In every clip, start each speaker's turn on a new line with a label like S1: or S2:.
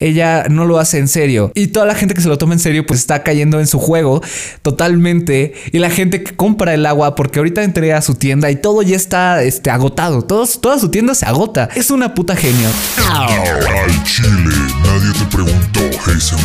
S1: ella no lo hace en serio. Y toda la gente que se lo toma en serio, pues está cayendo en su juego totalmente. Y la gente que compra el agua, porque ahorita entré a su tienda y todo ya está este, agotado. Todos, toda su tienda se agota. Es una puta genio.
S2: Ay, Chile, nadie te preguntó, Hazen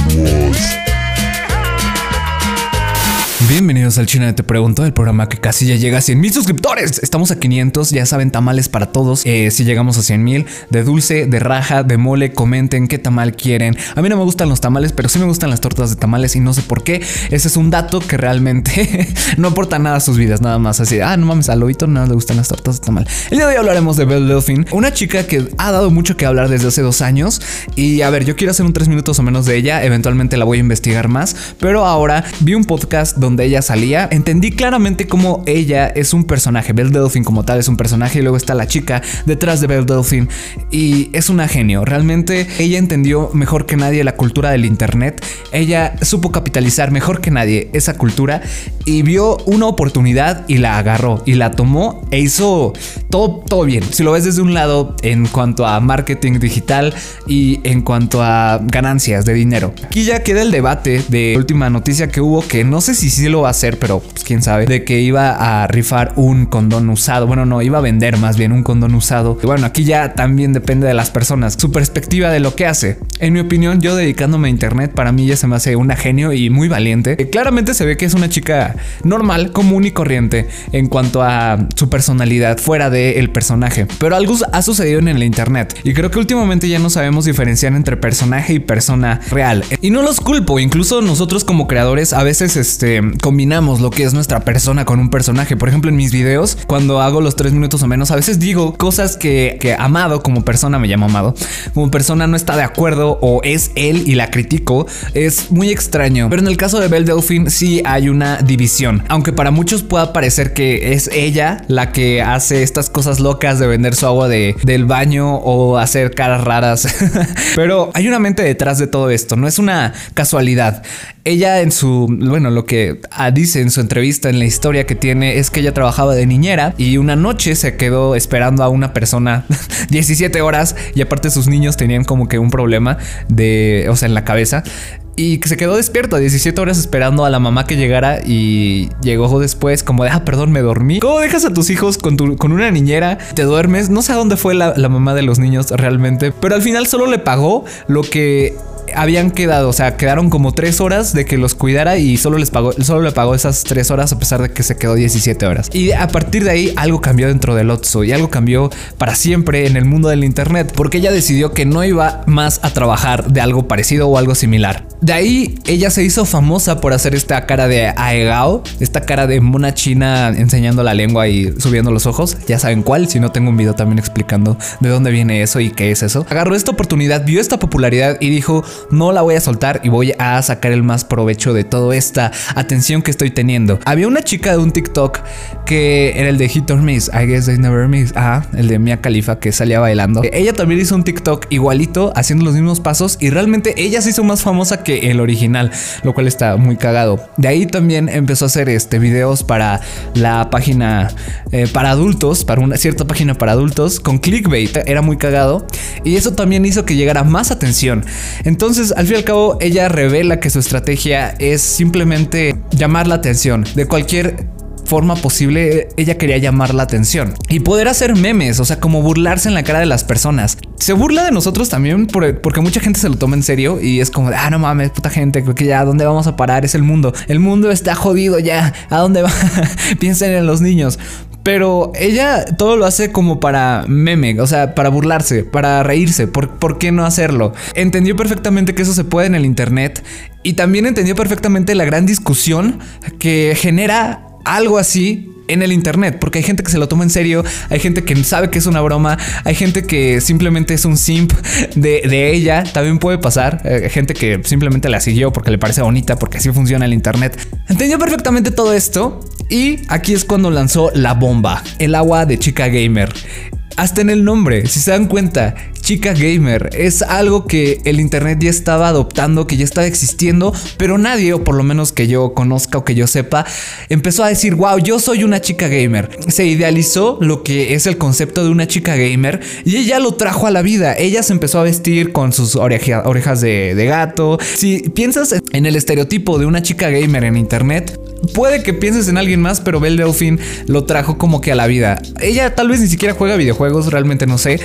S1: Al China Te Pregunto, el programa que casi ya llega a 100 mil suscriptores. Estamos a 500, ya saben, tamales para todos. Eh, si llegamos a 100 mil, de dulce, de raja, de mole, comenten qué tamal quieren. A mí no me gustan los tamales, pero sí me gustan las tortas de tamales y no sé por qué. Ese es un dato que realmente no aporta nada a sus vidas, nada más así. Ah, no mames, a Lobito no le gustan las tortas de tamal. El día de hoy hablaremos de Belle Delphine, una chica que ha dado mucho que hablar desde hace dos años. Y a ver, yo quiero hacer un tres minutos o menos de ella, eventualmente la voy a investigar más, pero ahora vi un podcast donde ella entendí claramente cómo ella es un personaje. Belle Delphine como tal es un personaje y luego está la chica detrás de Belle Delphine y es una genio. Realmente ella entendió mejor que nadie la cultura del internet. Ella supo capitalizar mejor que nadie esa cultura y vio una oportunidad y la agarró y la tomó e hizo todo, todo bien. Si lo ves desde un lado en cuanto a marketing digital y en cuanto a ganancias de dinero. Aquí ya queda el debate de última noticia que hubo que no sé si sí lo va a hacer, pero pues, quién sabe, de que iba a rifar un condón usado. Bueno, no, iba a vender más bien un condón usado. Y bueno, aquí ya también depende de las personas, su perspectiva de lo que hace. En mi opinión, yo dedicándome a internet, para mí ya se me hace una genio y muy valiente. Eh, claramente se ve que es una chica normal, común y corriente en cuanto a su personalidad fuera del personaje. Pero algo ha sucedido en el internet y creo que últimamente ya no sabemos diferenciar entre personaje y persona real. Y no los culpo, incluso nosotros como creadores a veces este, combinamos lo que es nuestra persona con un personaje. Por ejemplo, en mis videos, cuando hago los tres minutos o menos, a veces digo cosas que, que Amado como persona, me llamo Amado, como persona no está de acuerdo o es él y la critico. Es muy extraño. Pero en el caso de Belle Delphine sí hay una división. Aunque para muchos pueda parecer que es ella la que hace estas cosas locas de vender su agua de, del baño o hacer caras raras. Pero hay una mente detrás de todo esto. No es una casualidad. Ella en su, bueno, lo que dice en su entrevista en la historia que tiene es que ella trabajaba de niñera y una noche se quedó esperando a una persona 17 horas y aparte sus niños tenían como que un problema de, o sea, en la cabeza y que se quedó despierto 17 horas esperando a la mamá que llegara y llegó después como de, ah, perdón, me dormí. ¿Cómo dejas a tus hijos con, tu, con una niñera? Te duermes. No sé a dónde fue la mamá de los niños realmente, pero al final solo le pagó lo que habían quedado, o sea, quedaron como tres horas de que los cuidara y solo les pagó, solo le pagó esas tres horas a pesar de que se quedó 17 horas. Y a partir de ahí algo cambió dentro del Otso y algo cambió para siempre en el mundo del internet porque ella decidió que no iba más a trabajar de algo parecido o algo similar. De ahí ella se hizo famosa por hacer esta cara de Aegao, esta cara de mona china enseñando la lengua y subiendo los ojos. Ya saben cuál, si no tengo un video también explicando de dónde viene eso y qué es eso. Agarró esta oportunidad, vio esta popularidad y dijo, no la voy a soltar y voy a sacar el más provecho de toda esta atención que estoy teniendo. Había una chica de un TikTok que era el de Hit or Miss, I guess they never miss, ah, el de Mia Khalifa que salía bailando. Ella también hizo un TikTok igualito, haciendo los mismos pasos y realmente ella se hizo más famosa que el original, lo cual está muy cagado. De ahí también empezó a hacer este videos para la página eh, para adultos, para una cierta página para adultos con clickbait, era muy cagado y eso también hizo que llegara más atención. Entonces, al fin y al cabo, ella revela que su estrategia es simplemente llamar la atención de cualquier forma posible ella quería llamar la atención y poder hacer memes, o sea, como burlarse en la cara de las personas. Se burla de nosotros también porque mucha gente se lo toma en serio y es como, ah, no mames, puta gente, creo que ya, ¿a dónde vamos a parar? Es el mundo. El mundo está jodido ya. ¿A dónde va? Piensen en los niños. Pero ella todo lo hace como para meme, o sea, para burlarse, para reírse. ¿Por, ¿Por, qué no hacerlo? Entendió perfectamente que eso se puede en el Internet y también entendió perfectamente la gran discusión que genera algo así en el internet, porque hay gente que se lo toma en serio, hay gente que sabe que es una broma, hay gente que simplemente es un simp de, ella, también puede pasar, eh, gente que simplemente la siguió porque le parece bonita, porque así funciona el internet. Entendió perfectamente todo esto y aquí es cuando lanzó la bomba, el agua de chica gamer. Hasta en el nombre, si se dan cuenta, chica gamer. Es algo que el internet ya estaba adoptando, que ya estaba existiendo, pero nadie, o por lo menos que yo conozca o que yo sepa, empezó a decir, wow, yo soy una chica gamer. Se idealizó lo que es el concepto de una chica gamer y ella lo trajo a la vida. Ella se empezó a vestir con sus orejas de, de gato. Si piensas en el estereotipo de una chica gamer en internet, Puede que pienses en alguien más, pero Belle Delphine lo trajo como que a la vida. Ella tal vez ni siquiera juega videojuegos, realmente no sé,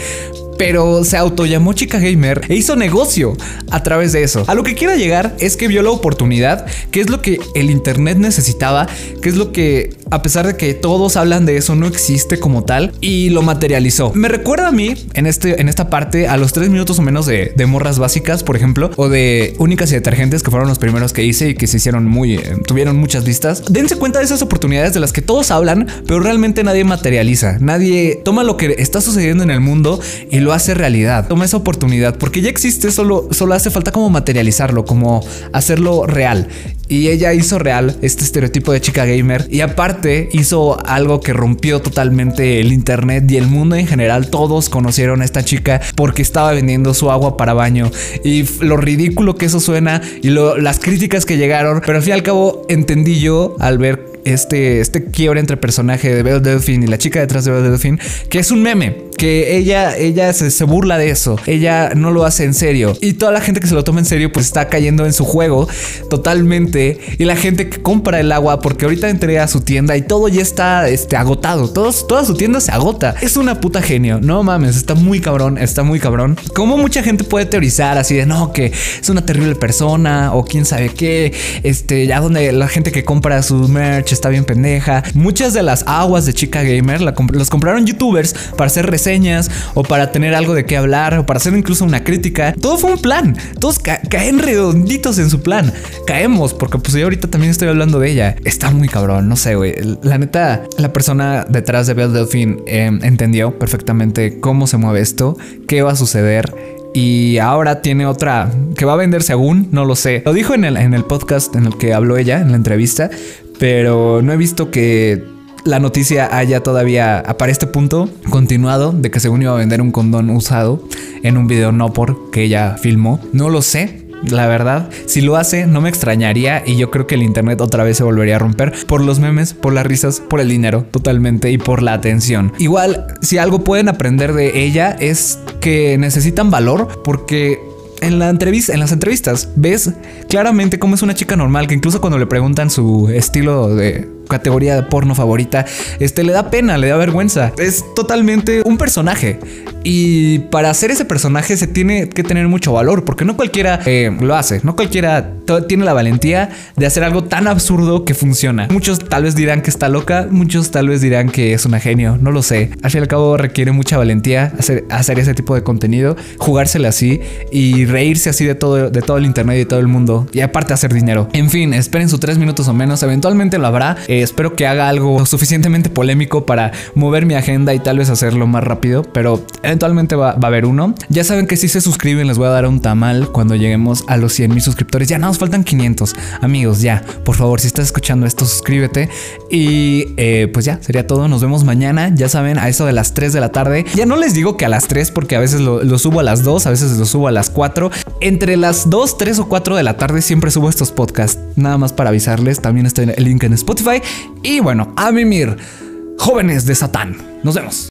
S1: pero se autollamó chica gamer e hizo negocio a través de eso. A lo que quiera llegar es que vio la oportunidad, que es lo que el internet necesitaba, que es lo que a pesar de que todos hablan de eso no existe como tal y lo materializó. Me recuerda a mí en este en esta parte a los tres minutos o menos de, morras básicas, por ejemplo, o de únicas y detergentes que fueron los primeros que hice y que se hicieron muy eh, tuvieron muchas vistas. Dense cuenta de esas oportunidades de las que todos hablan, pero realmente nadie materializa. Nadie toma lo que está sucediendo en el mundo y lo hace realidad. Toma esa oportunidad porque ya existe, solo, solo hace falta como materializarlo, como hacerlo real. Y ella hizo real este estereotipo de chica gamer y aparte hizo algo que rompió totalmente el internet y el mundo en general. Todos conocieron a esta chica porque estaba vendiendo su agua para baño y lo ridículo que eso suena y las críticas que llegaron. Pero al fin y al cabo entendí yo al ver este, este quiebre entre personaje de Belle Delphine y la chica detrás de Belle Delphine, que es un meme, que ella, ella se, se, burla de eso, ella no lo hace en serio. Y toda la gente que se lo toma en serio pues está cayendo en su juego totalmente. Y la gente que compra el agua porque ahorita entré a su tienda y todo ya está este, agotado, Todos, toda su tienda se agota, es una puta genio, no mames, está muy cabrón, está muy cabrón, como mucha gente puede teorizar así de no, que es una terrible persona o quién sabe qué, este, ya donde la gente que compra su merch está bien pendeja. Muchas de las aguas de Chica Gamer la los compraron youtubers para hacer reseñas o para tener algo de qué hablar o para hacer incluso una crítica. Todo fue un plan. Todos caen redonditos en su plan. Caemos porque pues yo ahorita también estoy hablando de ella. Está muy cabrón, no sé, güey. La neta, la persona detrás de Belle Delphine em, entendió perfectamente cómo se mueve esto, qué va a suceder y ahora tiene otra que va a vender según, no lo sé. Lo dijo en el, en el podcast en el que habló ella, en la entrevista, pero no he visto que la noticia haya todavía, para este punto, continuado de que según iba a vender un condón usado en un video no por que ella filmó. No lo sé. La verdad, si lo hace, no me extrañaría y yo creo que el internet otra vez se volvería a romper por los memes, por las risas, por el dinero, totalmente y por la atención. Igual, si algo pueden aprender de ella es que necesitan valor porque en la entrevista, en las entrevistas, ves claramente cómo es una chica normal que incluso cuando le preguntan su estilo de categoría de porno favorita, este le da pena, le da vergüenza. Es totalmente un personaje. Y para hacer ese personaje se tiene que tener mucho valor, porque no cualquiera eh, lo hace, no cualquiera tiene la valentía de hacer algo tan absurdo que funciona. Muchos tal vez dirán que está loca, muchos tal vez dirán que es una genio, no lo sé. Al fin y al cabo requiere mucha valentía hacer, ese tipo de contenido, jugársela así y reírse así de todo, de todo el internet y de todo el mundo. Y aparte hacer dinero. En fin, esperen sus tres minutos o menos, eventualmente lo habrá. Eh, espero que haga algo suficientemente polémico para mover mi agenda y tal vez hacerlo más rápido, pero eventualmente va, a haber uno. Ya saben que si se suscriben les voy a dar un tamal cuando lleguemos a los 100 mil suscriptores. Ya faltan 500. Amigos, ya, por favor, si estás escuchando esto, suscríbete. Y eh, pues ya, sería todo. Nos vemos mañana, ya saben, a eso de las 3 de la tarde. Ya no les digo que a las 3 porque a veces lo, lo subo a las 2, a veces lo subo a las 4. Entre las 2, 3 o 4 de la tarde siempre subo estos podcasts. Nada más para avisarles, también está el link en Spotify. Y bueno, a mimir, jóvenes de Satán. Nos vemos.